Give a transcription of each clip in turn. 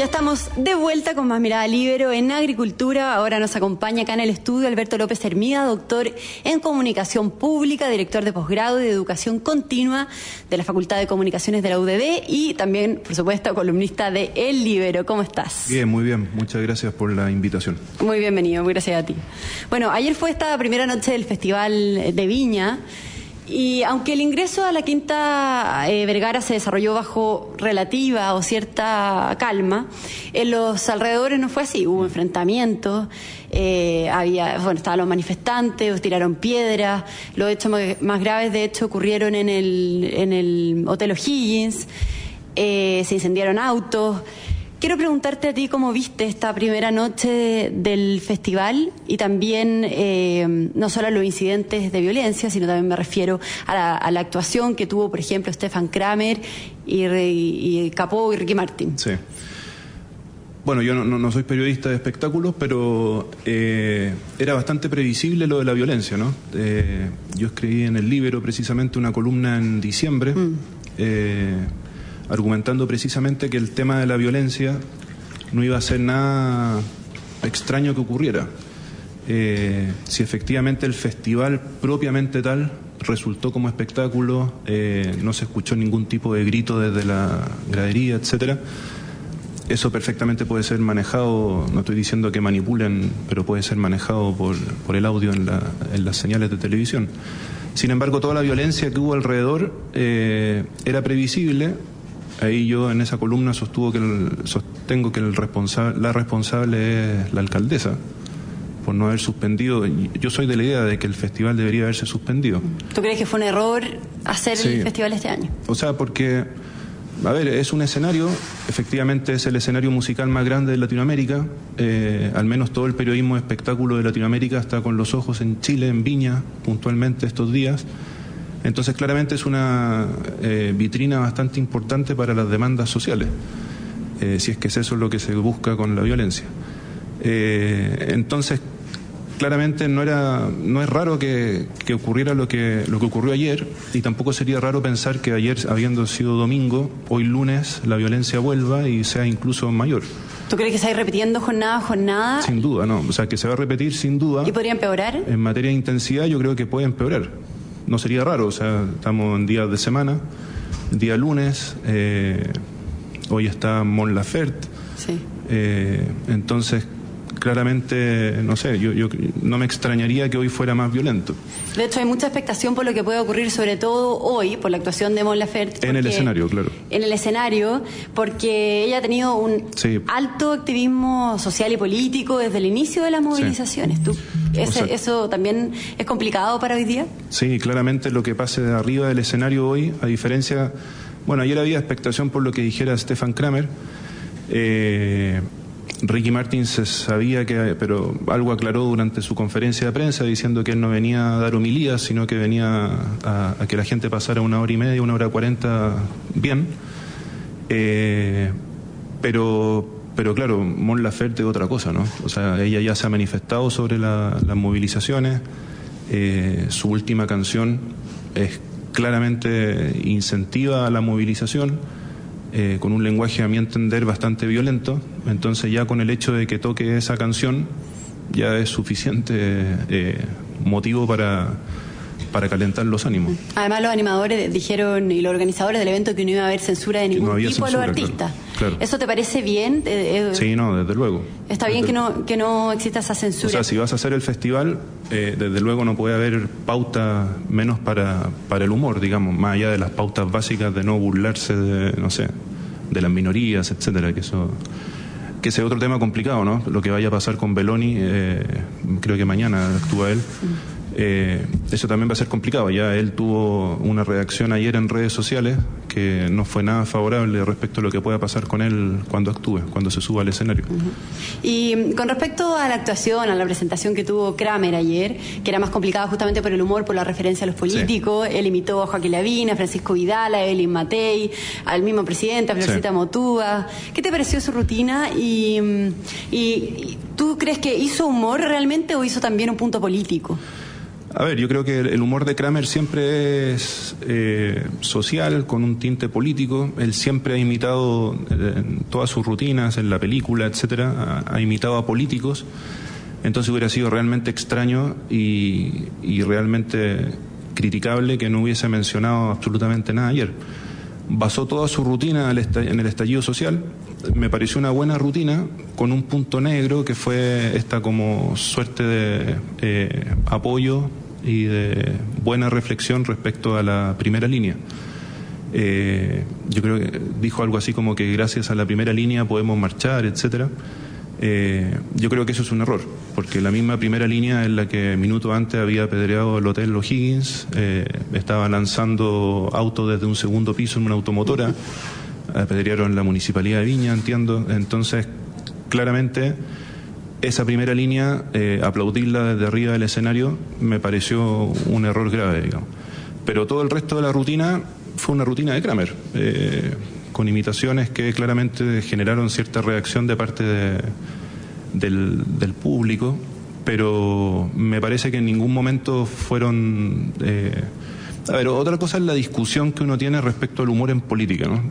Ya estamos de vuelta con más mirada libero en agricultura. Ahora nos acompaña acá en el estudio Alberto López Hermida, doctor en comunicación pública, director de posgrado de educación continua de la Facultad de Comunicaciones de la UDD y también, por supuesto, columnista de El Libero. ¿Cómo estás? Bien, muy bien. Muchas gracias por la invitación. Muy bienvenido, muy gracias a ti. Bueno, ayer fue esta primera noche del Festival de Viña. Y aunque el ingreso a la Quinta eh, Vergara se desarrolló bajo relativa o cierta calma, en los alrededores no fue así. Hubo enfrentamientos, eh, había, bueno, estaban los manifestantes, tiraron piedras. Los hechos más graves, de hecho, ocurrieron en el, en el Hotel O'Higgins. Eh, se incendiaron autos. Quiero preguntarte a ti cómo viste esta primera noche del festival y también eh, no solo a los incidentes de violencia, sino también me refiero a la, actuación que tuvo, por ejemplo, Stefan Kramer y, y, Capó y Ricky Martin. Sí. Bueno, yo no, soy periodista de espectáculos, pero eh, era bastante previsible lo de la violencia, ¿no? Eh, yo escribí en el Libro precisamente una columna en diciembre. Mm argumentando precisamente que el tema de la violencia no iba a ser nada extraño que ocurriera. Eh, si efectivamente el festival propiamente tal resultó como espectáculo, eh, no se escuchó ningún tipo de grito desde la gradería, etcétera, eso perfectamente puede ser manejado, no estoy diciendo que manipulen, pero puede ser manejado por, por el audio en, las señales de televisión. Sin embargo, toda la violencia que hubo alrededor eh, era previsible Ahí yo en esa columna sostuvo que el, sostengo que el responsable, la responsable es la alcaldesa por no haber suspendido. Yo soy de la idea de que el festival debería haberse suspendido. ¿Tú crees que fue un error hacer el festival este año? O sea, porque, a ver, es un escenario, efectivamente es el escenario musical más grande de Latinoamérica, eh, al menos todo el periodismo de espectáculo de Latinoamérica está con los ojos en Chile, en Viña, puntualmente estos días. Entonces, claramente es una eh, vitrina bastante importante para las demandas sociales, eh, si es que es eso lo que se busca con la violencia. Eh, entonces, claramente no era no es raro que, ocurriera lo que lo que ocurrió ayer y tampoco sería raro pensar que ayer habiendo sido domingo hoy lunes la violencia vuelva y sea incluso mayor ¿Tú crees que se va a ir repitiendo jornada a jornada? Sin duda, no. O sea, que se va a repetir sin duda. ¿Y podría empeorar? En materia de intensidad yo creo que puede empeorar no sería raro, o sea, estamos en días de semana, día lunes, eh, hoy está Mon Laferte, sí. Eh, entonces claramente, no sé, yo, yo, no me extrañaría que hoy fuera más violento. De hecho, hay mucha expectación por lo que puede ocurrir, sobre todo hoy, por la actuación de Mon Laferte. En el escenario, claro. En el escenario, porque ella ha tenido un alto activismo social y político desde el inicio de las movilizaciones. ¿Tú, ¿Eso también es complicado para hoy día? Sí, claramente lo que pase de arriba del escenario hoy, a diferencia. Bueno, ayer había expectación por lo que dijera Stefan Kramer. Eh, Ricky Martin se sabía que, pero algo aclaró durante su conferencia de prensa diciendo que él no venía a dar homilías, sino que venía a, que la gente pasara una hora y media, una hora cuarenta bien. Eh, pero, pero claro, Mon Laferte otra cosa, ¿no? O sea, ella ya se ha manifestado sobre las movilizaciones. Eh, su última canción es claramente incentiva a la movilización eh, con un lenguaje a mi entender bastante violento, entonces ya con el hecho de que toque esa canción ya es suficiente eh, motivo para, para calentar los ánimos. Además los animadores dijeron y los organizadores del evento que no iba a haber censura de ningún tipo a los artistas. ¿Eso te parece bien? Eh, sí, no, desde luego. Está bien que no, que no exista esa censura. O sea, si vas a hacer el festival, desde luego no puede haber pauta menos para, para el humor, digamos, más allá de las pautas básicas de no burlarse de, no sé, de las minorías, etcétera, que eso que ese otro tema complicado, ¿no? Lo que vaya a pasar con Beloni, eh, creo que mañana actúa él. Eh, eso también va a ser complicado. Ya él tuvo una reacción ayer en redes sociales que no fue nada favorable respecto a lo que pueda pasar con él cuando actúe, cuando se suba al escenario. Y mm, con respecto a la actuación, a la presentación que tuvo Kramer ayer, que era más complicada justamente por el humor, por la referencia a los políticos, él imitó a Joaquín Lavín, a Francisco Vidal, a Elin Matei, al mismo presidente, a Florcita Motúa. ¿Qué te pareció su rutina y, mm, y tú crees que hizo humor realmente o hizo también un punto político? A ver, yo creo que el humor de Kramer siempre es eh, social, con un tinte político. Él siempre ha imitado eh, en todas sus rutinas, en la película, etcétera, ha, imitado a políticos. Entonces hubiera sido realmente extraño y, realmente criticable que no hubiese mencionado absolutamente nada ayer. Basó toda su rutina en el estallido social. Me pareció una buena rutina con un punto negro que fue esta como suerte de eh, apoyo y de buena reflexión respecto a la primera línea. Eh, yo creo que dijo algo así como que gracias a la primera línea podemos marchar, etcétera. Eh, yo creo que eso es un error, porque la misma primera línea en la que minuto antes había apedreado el Hotel O'Higgins, eh, estaba lanzando autos desde un segundo piso en una automotora, apedrearon la municipalidad de Viña, entiendo. Entonces, claramente esa primera línea, eh, aplaudirla desde arriba del escenario, me pareció un error grave, digamos. Pero todo el resto de la rutina fue una rutina de Kramer, eh, con imitaciones que claramente generaron cierta reacción de parte del, público, pero me parece que en ningún momento fueron... Eh, a ver, otra cosa es la discusión que uno tiene respecto al humor en política, ¿no?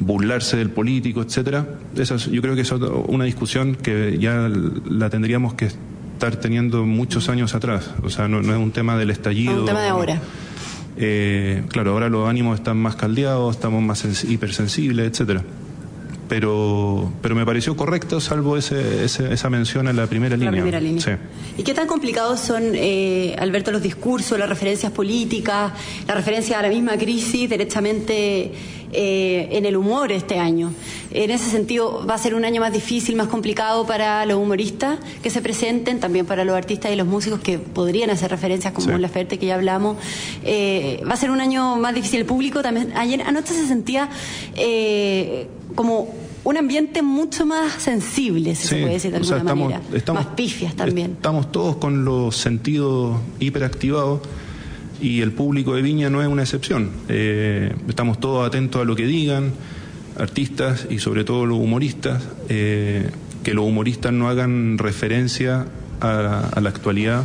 Burlarse del político, etcétera. Esa yo creo que es una discusión que ya la tendríamos que estar teniendo muchos años atrás. O sea, no, es un tema del estallido. Es un tema de ahora. Eh, claro, ahora los ánimos están más caldeados, estamos más hipersensibles, etcétera pero, pero me pareció correcto, salvo ese, esa mención en la primera la línea. Primera línea. Sí. ¿Y qué tan complicados son, eh, Alberto, los discursos, las referencias políticas, la referencia a la misma crisis derechamente eh, en el humor este año? En ese sentido, ¿va a ser un año más difícil, más complicado para los humoristas que se presenten, también para los artistas y los músicos que podrían hacer referencias como en la Ferte que ya hablamos? Eh, ¿Va a ser un año más difícil el público? También ayer anoche se sentía eh, como un ambiente mucho más sensible, si se puede decir de alguna manera. más pifias también. Estamos todos con los sentidos hiperactivados y el público de Viña no es una excepción. Eh, estamos todos atentos a lo que digan, artistas y sobre todo los humoristas, eh, que los humoristas no hagan referencia a, la actualidad,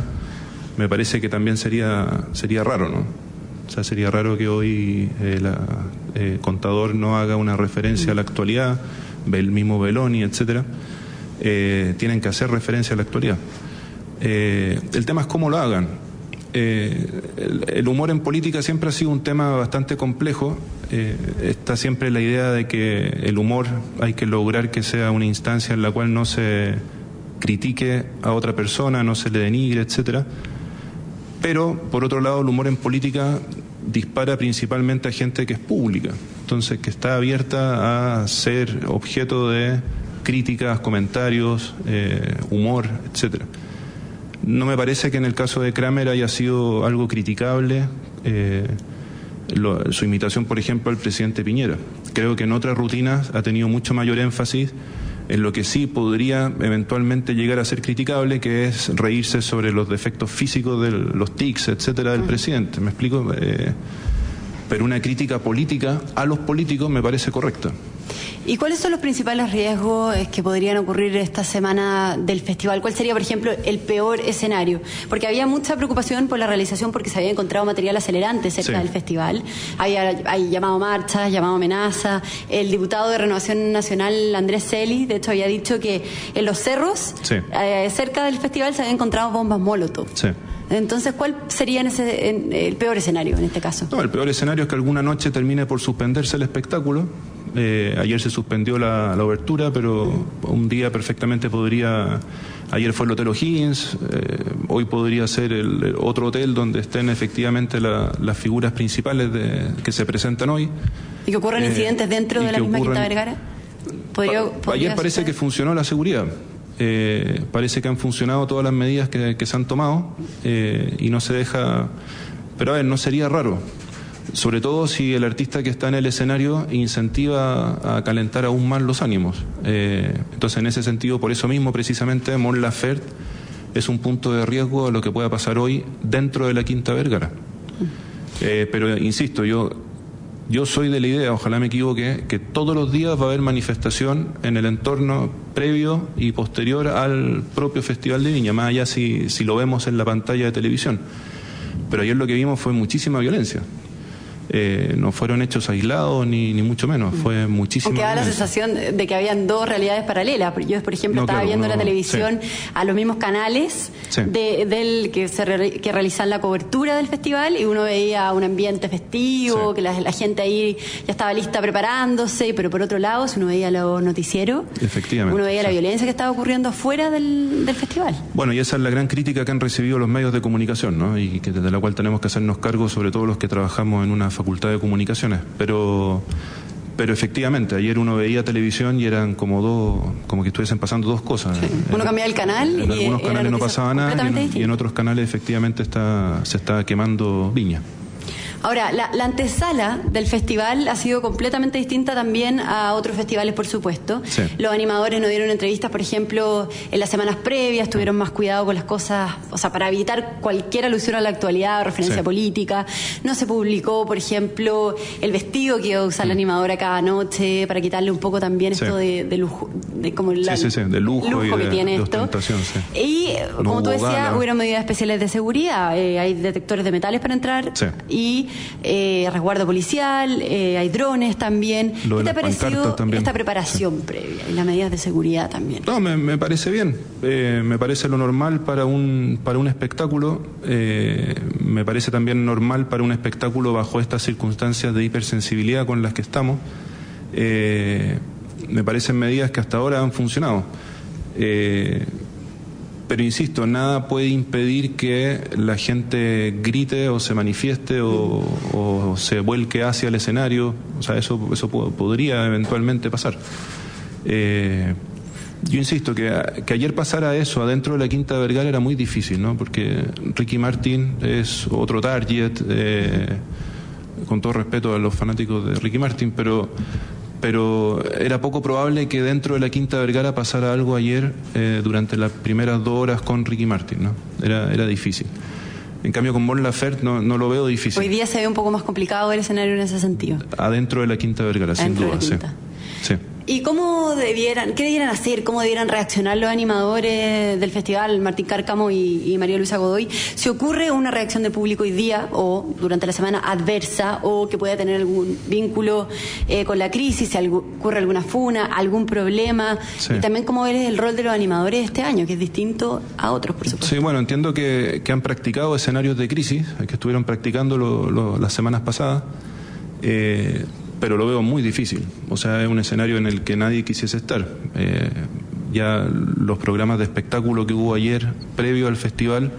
me parece que también sería, sería raro, ¿no? O sea, sería raro que hoy el eh, contador no haga una referencia a la actualidad el mismo Beloni, etcétera, eh, tienen que hacer referencia a la actualidad. Eh, el tema es cómo lo hagan. Eh, el, humor en política siempre ha sido un tema bastante complejo. está siempre la idea de que el humor hay que lograr que sea una instancia en la cual no se critique a otra persona, no se le denigre, etcétera. Pero, por otro lado, el humor en política dispara principalmente a gente que es pública, entonces que está abierta a ser objeto de críticas, comentarios, eh, humor, etcétera. No me parece que en el caso de Kramer haya sido algo criticable eh, su imitación, por ejemplo, al presidente Piñera. Creo que en otras rutinas ha tenido mucho mayor énfasis en lo que sí podría eventualmente llegar a ser criticable, que es reírse sobre los defectos físicos de los tics, etcétera, del presidente. ¿Me explico? Eh, pero una crítica política a los políticos me parece correcta. ¿Y cuáles son los principales riesgos eh, que podrían ocurrir esta semana del festival? ¿Cuál sería, por ejemplo, el peor escenario? Porque había mucha preocupación por la realización porque se había encontrado material acelerante cerca del festival. Hay, hay llamado marcha, llamado amenaza. El diputado de Renovación Nacional, Andrés Celi, de hecho había dicho que en los cerros, eh, cerca del festival, se habían encontrado bombas Molotov. Entonces, ¿cuál sería el peor escenario en este caso? No, el peor escenario es que alguna noche termine por suspenderse el espectáculo eh, ayer se suspendió la, la, obertura, pero un día perfectamente podría. Ayer fue el Hotel O'Higgins, eh, hoy podría ser el, otro hotel donde estén efectivamente las figuras principales de, que se presentan hoy. ¿Y que ocurren eh, incidentes dentro de la misma Quinta Vergara? ayer parece que funcionó la seguridad. eh, parece que han funcionado todas las medidas que, se han tomado y no se deja... Pero a ver, no sería raro, sobre todo si el artista que está en el escenario incentiva a calentar aún más los ánimos. Eh, entonces, en ese sentido, por eso mismo, precisamente, Mon Laferte es un punto de riesgo a lo que pueda pasar hoy dentro de la Quinta Vergara. pero, insisto, yo yo soy de la idea, ojalá me equivoque, que todos los días va a haber manifestación en el entorno previo y posterior al propio Festival de Viña, más allá si, si lo vemos en la pantalla de televisión. Pero ayer lo que vimos fue muchísima violencia. Eh, no fueron hechos aislados ni, ni mucho menos, fue muchísimo. Aunque da la sensación de que habían dos realidades paralelas. Yo, por ejemplo, estaba viendo la televisión a los mismos canales del que, se que realizan la cobertura del festival y uno veía un ambiente festivo, que la, gente ahí ya estaba lista preparándose, pero por otro lado, si uno veía los noticieros, uno veía la violencia que estaba ocurriendo afuera del, del, festival. Bueno, y esa es la gran crítica que han recibido los medios de comunicación, ¿no? y que desde la cual tenemos que hacernos cargo, sobre todo los que trabajamos en una Facultad de Comunicaciones, pero pero efectivamente, ayer uno veía televisión y eran como dos, como que estuviesen pasando dos cosas. Uno cambiaba el canal en, algunos canales no pasaba nada y en, otros canales efectivamente está, se está quemando viña. Ahora, la, antesala del festival ha sido completamente distinta también a otros festivales, por supuesto. Los animadores nos dieron entrevistas, por ejemplo, en las semanas previas, tuvieron más cuidado con las cosas, o sea, para evitar cualquier alusión a la actualidad o referencia política. No se publicó, por ejemplo, el vestido que iba a usar la mm. animadora cada noche, para quitarle un poco también esto de, lujo, de como la, de lujo, que tiene esto. Y, como tú decías, hubieron medidas especiales de seguridad. Eh, hay detectores de metales para entrar y eh, resguardo policial, eh, hay drones también. ¿Qué te ha parecido esta preparación previa y las medidas de seguridad también? No, me, parece bien. Eh, me parece lo normal para un, para un espectáculo. me parece también normal para un espectáculo bajo estas circunstancias de hipersensibilidad con las que estamos. me parecen medidas que hasta ahora han funcionado. Pero insisto, nada puede impedir que la gente grite o se manifieste o, se vuelque hacia el escenario. O sea, eso, eso podría eventualmente pasar. Eh, yo insisto que, que, ayer pasara eso adentro de la Quinta Vergara era muy difícil, ¿no? Porque Ricky Martin es otro target, eh, con todo respeto a los fanáticos de Ricky Martin, pero pero era poco probable que dentro de la Quinta Vergara pasara algo ayer eh, durante las primeras dos horas con Ricky Martin, ¿no? Era, era difícil. En cambio, con Bon Laferte no, no lo veo difícil. Hoy día se ve un poco más complicado el escenario en ese sentido. Adentro de la Quinta Vergara, sin duda, sí. sí. ¿Y cómo debieran, qué debieran hacer, cómo debieran reaccionar los animadores del festival, Martín Cárcamo y, María Luisa Godoy, si ocurre una reacción del público hoy día o durante la semana adversa o que pueda tener algún vínculo eh, con la crisis, si ocurre alguna funa, algún problema? Y también cómo ves el rol de los animadores este año, que es distinto a otros, por supuesto. Sí, bueno, entiendo que, han practicado escenarios de crisis, que estuvieron practicando las semanas pasadas. Eh, pero lo veo muy difícil. O sea, es un escenario en el que nadie quisiese estar. Eh, ya los programas de espectáculo que hubo ayer, previo al festival,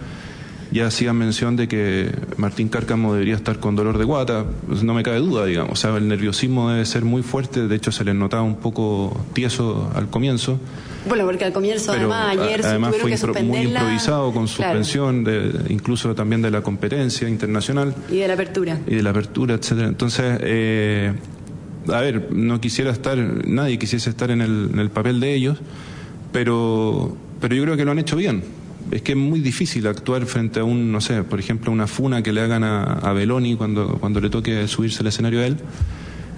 ya hacían mención de que Martín Cárcamo debería estar con dolor de guata, pues no me cabe duda, digamos. O sea, el nerviosismo debe ser muy fuerte, de hecho se le notaba un poco tieso al comienzo. Bueno, porque al comienzo, además, ayer además fue que muy improvisado con suspensión, de, incluso también de la competencia internacional. Y de la apertura. Y de la apertura, etcétera. Entonces, eh, a ver, no quisiera estar, nadie quisiese estar en el, en el papel de ellos, pero, pero yo creo que lo han hecho bien es que es muy difícil actuar frente a un, no sé, por ejemplo, una funa que le hagan a, a Beloni cuando, cuando le toque subirse al escenario a él.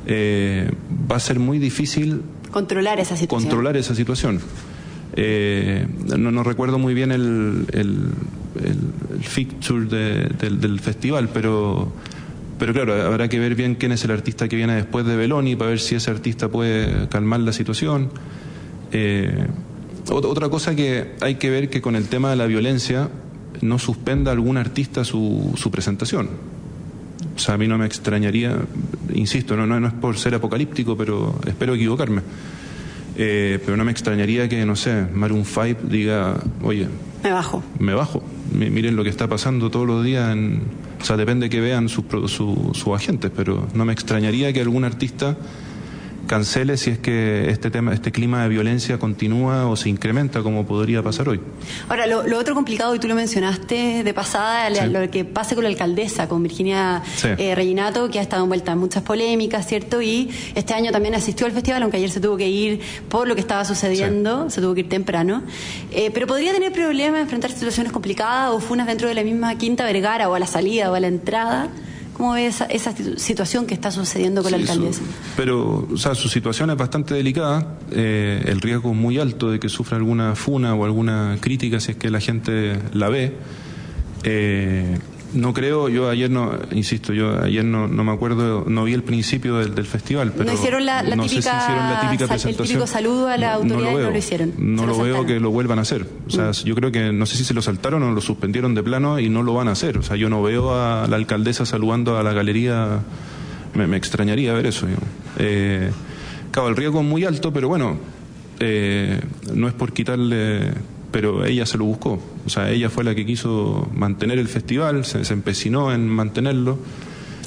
Eh, va a ser muy difícil controlar esa situación. Controlar esa situación. Eh, no, no, recuerdo muy bien el, el, el, feature del, del, festival, pero, pero claro, habrá que ver bien quién es el artista que viene después de Beloni para ver si ese artista puede calmar la situación. Eh, otra cosa que hay que ver que con el tema de la violencia no suspenda algún artista su, su presentación. O sea, a mí no me extrañaría, insisto, no, no, es por ser apocalíptico, pero espero equivocarme. Eh, pero no me extrañaría que, no sé, Maroon 5 diga, oye, me bajo. Me bajo. Miren lo que está pasando todos los días. En, o sea, depende que vean sus su, agentes, pero no me extrañaría que algún artista cancele si es que este tema, este clima de violencia continúa o se incrementa como podría pasar hoy. Ahora, lo, otro complicado, y tú lo mencionaste de pasada, lo que pase con la alcaldesa, con Virginia eh, Reginato, que ha estado envuelta en muchas polémicas, ¿cierto? Y este año también asistió al festival, aunque ayer se tuvo que ir por lo que estaba sucediendo, se tuvo que ir temprano. Eh, pero podría tener problemas, enfrentar situaciones complicadas o funas dentro de la misma Quinta Vergara o a la salida o a la entrada. ¿Cómo ve esa, situación que está sucediendo con la alcaldesa? pero, o sea, su situación es bastante delicada. Eh, el riesgo es muy alto de que sufra alguna funa o alguna crítica si es que la gente la ve. Eh, no creo, yo ayer no, insisto, yo ayer no, no me acuerdo, no vi el principio del, del festival, pero no hicieron la, típica, sé si hicieron la típica presentación. El típico saludo a la autoridad no, no lo hicieron. No lo, veo que lo vuelvan a hacer. O sea, mm. yo creo que no sé si se lo saltaron o lo suspendieron de plano y no lo van a hacer. O sea, yo no veo a la alcaldesa saludando a la galería, me, me extrañaría ver eso. Eh, claro, el riesgo es muy alto, pero bueno, eh, no es por quitarle pero ella se lo buscó. O sea, ella fue la que quiso mantener el festival, se, empecinó en mantenerlo.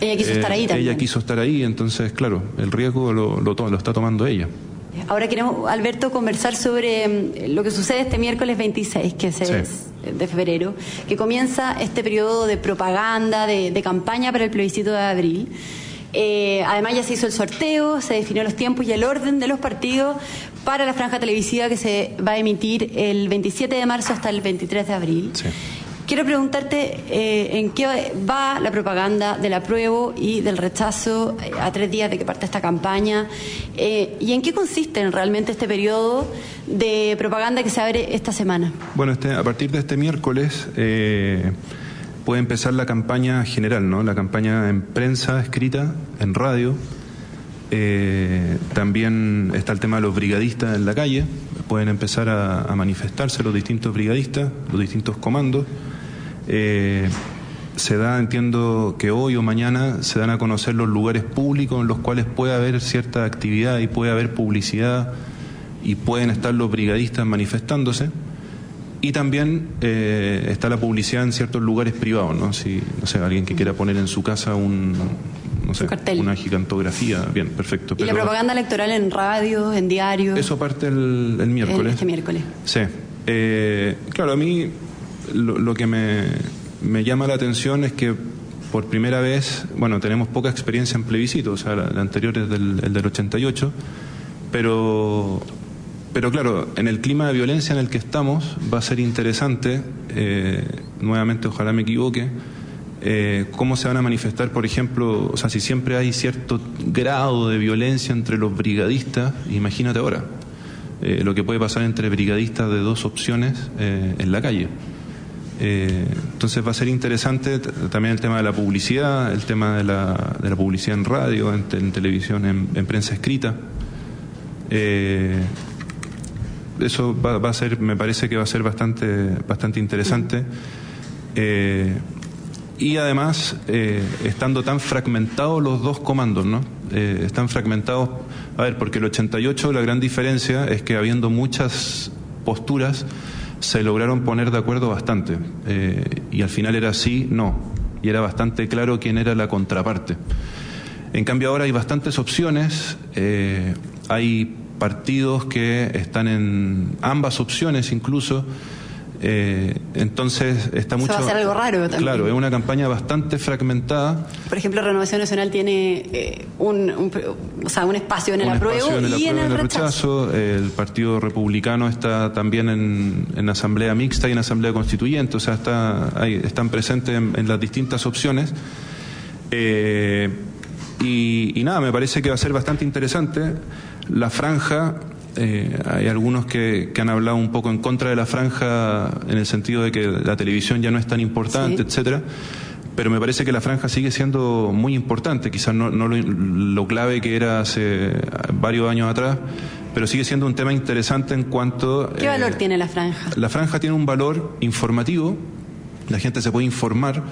Ella quiso estar ahí eh, también. Ella quiso estar ahí, entonces, claro, el riesgo lo, lo, lo está tomando ella. Ahora queremos, Alberto, conversar sobre mm, lo que sucede este miércoles 26, que es de febrero, que comienza este periodo de propaganda, de, de campaña para el plebiscito de abril. Eh, además ya se hizo el sorteo, se definió los tiempos y el orden de los partidos para la franja televisiva que se va a emitir el 27 de marzo hasta el 23 de abril. Quiero preguntarte eh, en qué va la propaganda del apruebo y del rechazo eh, a tres días de que parte esta campaña y en qué consiste realmente este periodo de propaganda que se abre esta semana. Bueno, este, a partir de este miércoles puede empezar la campaña general, ¿no? La campaña en prensa escrita, en radio. Eh, también está el tema de los brigadistas en la calle. Pueden empezar a, manifestarse los distintos brigadistas, los distintos comandos. Eh, se da, entiendo que hoy o mañana se dan a conocer los lugares públicos en los cuales puede haber cierta actividad y puede haber publicidad y pueden estar los brigadistas manifestándose. Y también eh, está la publicidad en ciertos lugares privados, ¿no? Si, no sé, alguien que quiera poner en su casa un, no sé, una gigantografía, bien, perfecto. ¿Y la propaganda electoral en radio, en diario? Eso parte el, el miércoles. Este miércoles. Sí. Eh, claro, a mí lo, que me, me, llama la atención es que por primera vez, bueno, tenemos poca experiencia en plebiscito, o sea, la, anterior es del, el del 88, pero pero claro, en el clima de violencia en el que estamos va a ser interesante, eh, nuevamente ojalá me equivoque, eh, cómo se van a manifestar, por ejemplo, o sea, si siempre hay cierto grado de violencia entre los brigadistas, imagínate ahora, eh, lo que puede pasar entre brigadistas de dos opciones en la calle. entonces va a ser interesante también el tema de la publicidad, el tema de la, publicidad en radio, en, televisión, en, en, prensa escrita eso va, a ser, me parece que va a ser bastante, bastante interesante. Eh, y además, eh, estando tan fragmentados los dos comandos, ¿no? Eh, están fragmentados, a ver, porque el 88 la gran diferencia es que habiendo muchas posturas, se lograron poner de acuerdo bastante. y al final era sí, no. Y era bastante claro quién era la contraparte. En cambio ahora hay bastantes opciones, hay partidos que están en ambas opciones incluso. Eh, entonces está mucho. va a ser algo raro también. Claro, es una campaña bastante fragmentada. Por ejemplo, Renovación Nacional tiene eh, un, o sea, un espacio en el apruebo y en el, rechazo. El Partido Republicano está también en, en, Asamblea Mixta y en Asamblea Constituyente, o sea, está, están presentes en, las distintas opciones. Eh, y, y nada, me parece que va a ser bastante interesante. La franja, eh, hay algunos que, han hablado un poco en contra de la franja en el sentido de que la televisión ya no es tan importante, etcétera. Pero me parece que la franja sigue siendo muy importante, quizás no, lo, clave que era hace varios años atrás, pero sigue siendo un tema interesante en cuanto... ¿Qué valor eh, tiene la franja? La franja tiene un valor informativo, la gente se puede informar.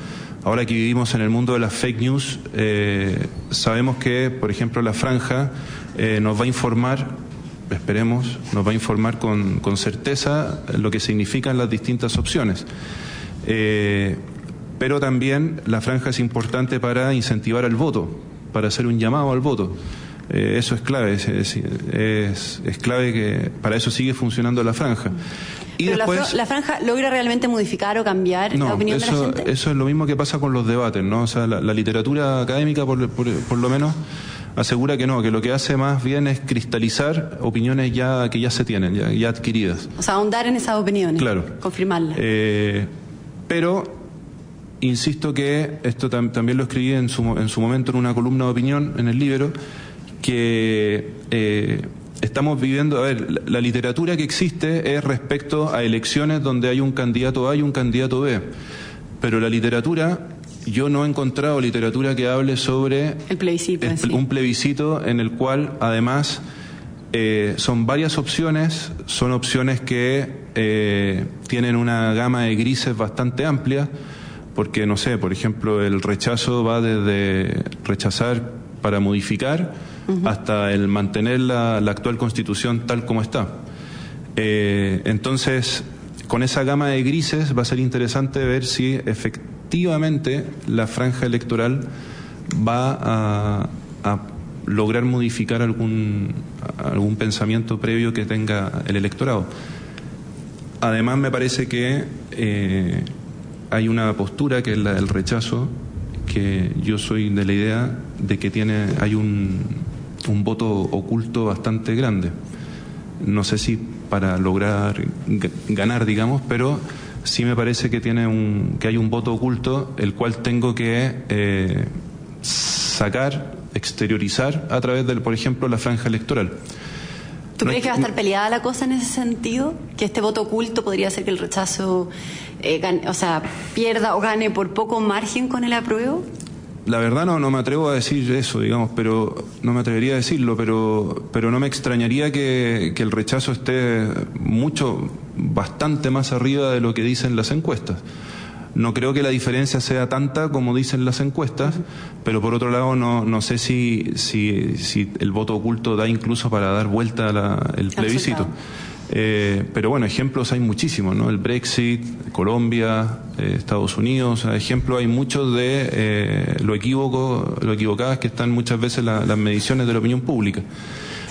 Ahora que vivimos en el mundo de las fake news, eh, sabemos que, por ejemplo, la franja eh, nos va a informar, esperemos, nos va a informar con, con certeza lo que significan las distintas opciones. Eh, pero también la franja es importante para incentivar al voto, para hacer un llamado al voto. Eh, eso es clave, es, es, clave que para eso sigue funcionando la franja. Y después, la, franja logra realmente modificar o cambiar la opinión de la gente? Eso es lo mismo que pasa con los debates, ¿no? O sea, la, literatura académica, por, por, lo menos, asegura que no, que lo que hace más bien es cristalizar opiniones ya que ya se tienen, ya, ya adquiridas. O sea, ahondar en esas opiniones. Claro. Confirmarlas. Eh, pero insisto que esto también lo escribí en su, en su momento en una columna de opinión en el libro que eh, estamos viviendo, a ver, la, literatura que existe es respecto a elecciones donde hay un candidato A y un candidato B, pero la literatura, yo no he encontrado literatura que hable sobre el plebiscito, un plebiscito en el cual además eh, son varias opciones, son opciones que eh, tienen una gama de grises bastante amplia, porque no sé, por ejemplo, el rechazo va desde rechazar para modificar, hasta el mantener la, actual constitución tal como está. Eh, entonces, con esa gama de grises va a ser interesante ver si efectivamente la franja electoral va a, lograr modificar algún, algún pensamiento previo que tenga el electorado. Además, me parece que eh, hay una postura que es la del rechazo, que yo soy de la idea de que tiene, hay un, un voto oculto bastante grande. No sé si para lograr ganar, digamos, pero sí me parece que tiene un, que hay un voto oculto el cual tengo que eh, sacar, exteriorizar a través del, por ejemplo, la franja electoral. ¿Tú crees que va a estar peleada la cosa en ese sentido? ¿Que este voto oculto podría hacer que el rechazo eh, o sea, pierda o gane por poco margen con el apruebo? La verdad no, no me atrevo a decir eso, digamos, pero no me atrevería a decirlo, pero, pero no me extrañaría que, el rechazo esté mucho, bastante más arriba de lo que dicen las encuestas. No creo que la diferencia sea tanta como dicen las encuestas, pero por otro lado no, no sé si, si, si el voto oculto da incluso para dar vuelta la, el plebiscito. Eh, pero bueno, ejemplos hay muchísimos, ¿no? El Brexit, Colombia, eh, Estados Unidos, ejemplos hay muchos de eh, lo equívoco, lo equivocadas que están muchas veces las mediciones de la opinión pública.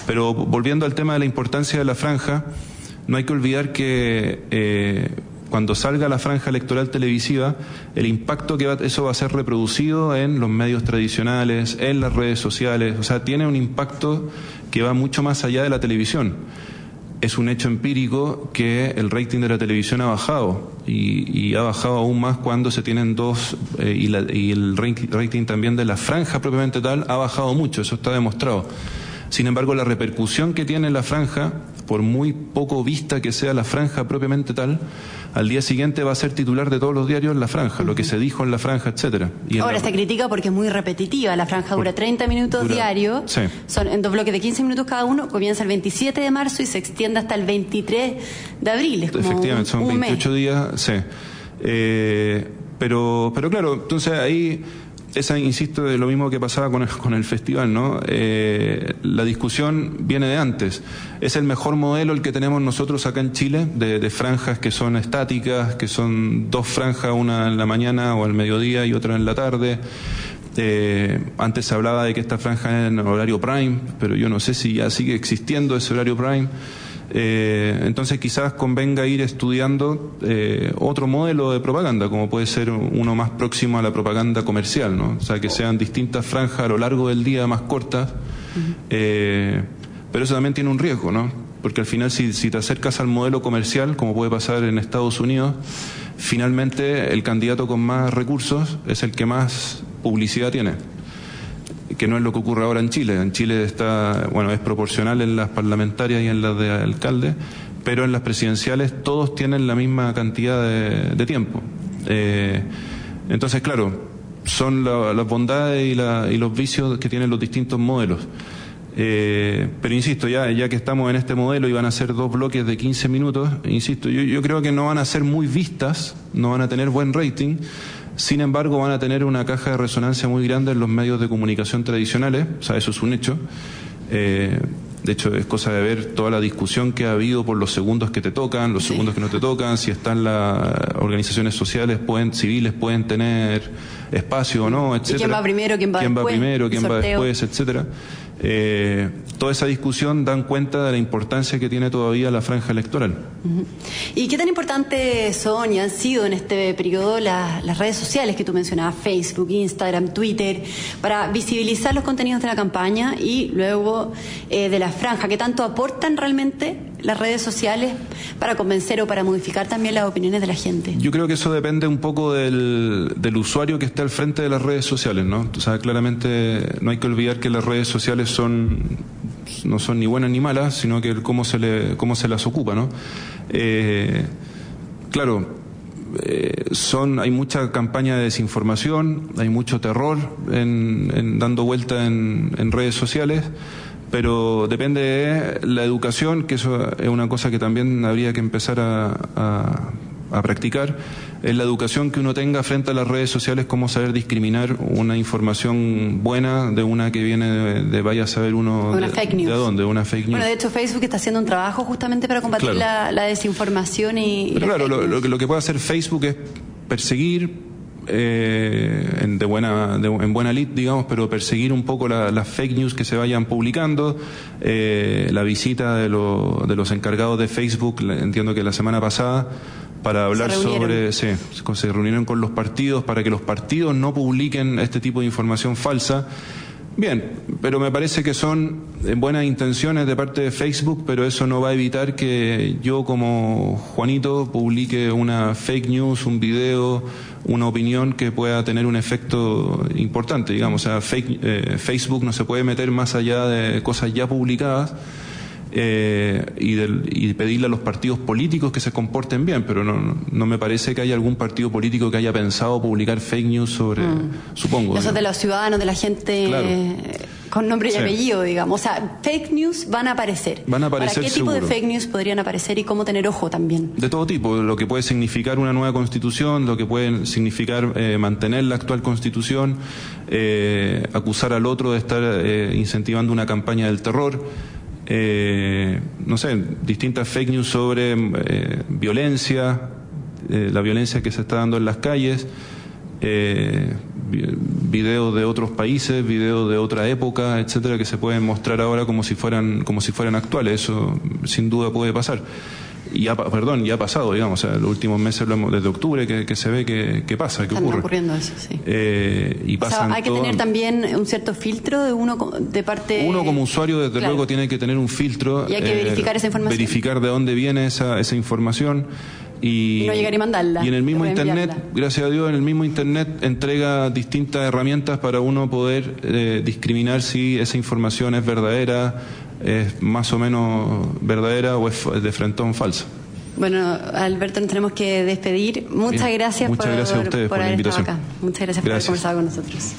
Pero volviendo al tema de la importancia de la franja, no hay que olvidar que cuando salga la franja electoral televisiva, el impacto que eso va a ser reproducido en los medios tradicionales, en las redes sociales, o sea, tiene un impacto que va mucho más allá de la televisión es un hecho empírico que el rating de la televisión ha bajado y, ha bajado aún más cuando se tienen dos eh, y, el rating también de la franja propiamente tal ha bajado mucho, eso está demostrado. Sin embargo, la repercusión que tiene la franja, por muy poco vista que sea la franja propiamente tal, al día siguiente va a ser titular de todos los diarios la franja, lo que se dijo en la franja, etcétera. Ahora se critica porque es muy repetitiva. La franja dura 30 minutos diarios, son en dos bloques de 15 minutos cada uno, comienza el 27 de marzo y se extiende hasta el 23 de abril. Efectivamente, son 28 días, sí. Eh, pero, pero claro, entonces ahí esa, insisto, es lo mismo que pasaba con el, con el festival, ¿no? Eh, la discusión viene de antes. Es el mejor modelo el que tenemos nosotros acá en Chile, de, franjas que son estáticas, que son dos franjas, una en la mañana o al mediodía y otra en la tarde. Eh, antes se hablaba de que esta franja es en horario prime, pero yo no sé si ya sigue existiendo ese horario prime. Eh, entonces quizás convenga ir estudiando eh, otro modelo de propaganda, como puede ser uno más próximo a la propaganda comercial, ¿no? O sea, que sean distintas franjas a lo largo del día más cortas, eh, pero eso también tiene un riesgo, ¿no? Porque al final si, si te acercas al modelo comercial, como puede pasar en Estados Unidos, finalmente el candidato con más recursos es el que más publicidad tiene que no es lo que ocurre ahora en Chile. En Chile está, bueno, es proporcional en las parlamentarias y en las de alcalde, pero en las presidenciales todos tienen la misma cantidad de, tiempo. Eh, entonces, claro, son las bondades y, los vicios que tienen los distintos modelos. Eh, pero insisto, ya, ya que estamos en este modelo y van a ser dos bloques de 15 minutos, insisto, yo creo que no van a ser muy vistas, no van a tener buen rating, sin embargo, van a tener una caja de resonancia muy grande en los medios de comunicación tradicionales, o sea, eso es un hecho. Eh, de hecho, es cosa de ver toda la discusión que ha habido por los segundos que te tocan, los segundos que no te tocan, si están las organizaciones sociales, pueden, civiles, pueden tener espacio o no, etcétera. ¿Quién va primero, quién va ¿Quién después? va primero, quién va después, etcétera. Eh, toda esa discusión dan cuenta de la importancia que tiene todavía la franja electoral. ¿Y qué tan importantes son y han sido en este periodo la- las redes sociales que tú mencionabas, Facebook, Instagram, Twitter, para visibilizar los contenidos de la campaña y luego eh, de la franja? ¿Qué tanto aportan realmente las redes sociales para convencer o para modificar también las opiniones de la gente? Yo creo que eso depende un poco del, del usuario que está al frente de las redes sociales, ¿no? O sea, claramente no hay que olvidar que las redes sociales son no son ni buenas ni malas, sino que cómo se le cómo se las ocupa, ¿no? Eh, claro, eh, son hay mucha campaña de desinformación, hay mucho terror en, en dando vuelta en redes sociales pero depende de la educación, que eso es una cosa que también habría que empezar a, a- a practicar, es la educación que uno tenga frente a las redes sociales, cómo saber discriminar una información buena de una que viene de, de vaya a saber uno Una de, fake news. de dónde, una fake news. Bueno, de hecho Facebook está haciendo un trabajo justamente para combatir Claro. la, la desinformación y... Pero la claro, lo, lo lo que puede hacer Facebook es perseguir eh, en, de buena, de- en buena lid, digamos, pero perseguir un poco la- las fake news que se vayan publicando, eh, la visita de, lo- de los encargados de Facebook, entiendo que la semana pasada, para hablar sobre, sí, se- reunieron con los partidos para que los partidos no publiquen este tipo de información falsa. Bien, pero me parece que son buenas intenciones de parte de Facebook, pero eso no va a evitar que yo como Juanito publique una fake news, un video, una opinión que pueda tener un efecto importante, digamos. O sea, fake- eh, Facebook no se puede meter más allá de cosas ya publicadas eh, y, del- y pedirle a los partidos políticos que se comporten bien, pero no, no, me parece que haya algún partido político que haya pensado publicar fake news sobre, supongo. Eso es de los ciudadanos, de la gente Claro. Con nombre y Sí. apellido, digamos. O sea, fake news van a aparecer. Van a aparecer ¿Para qué tipo de fake news podrían aparecer y cómo tener ojo también? De todo tipo, lo que puede significar una nueva constitución, lo que puede significar eh, mantener la actual constitución, eh, acusar al otro de estar eh, incentivando una campaña del terror, eh, no sé, distintas fake news sobre violencia, la violencia que se está dando en las calles, eh, videos de otros países, videos de otra época, etcétera, que se pueden mostrar ahora como si fueran como si fueran actuales. Eso sin duda puede pasar. Y pa- perdón, ya ha pasado, digamos, o sea, los últimos meses, desde octubre, que, que se ve que, que pasa, que Están ocurre. ocurriendo eso, sí. Eh, y O sea, pasan hay que todo- tener también un cierto filtro de uno de parte. uno como usuario, desde Claro. luego, tiene que tener un filtro. eh, Y hay que verificar esa información. Verificar de dónde viene esa, esa información. Y, Y no llegar y mandarla, Y en el mismo. Internet, gracias a Dios, en el mismo Internet entrega distintas herramientas para uno poder eh, discriminar si esa información es verdadera, es más o menos verdadera o es de frentón falsa. Bueno, Alberto, nos tenemos que despedir. Muchas Bien. gracias Muchas por, gracias a ustedes por invitación. acá. Muchas gracias, por haber Gracias. conversado con nosotros.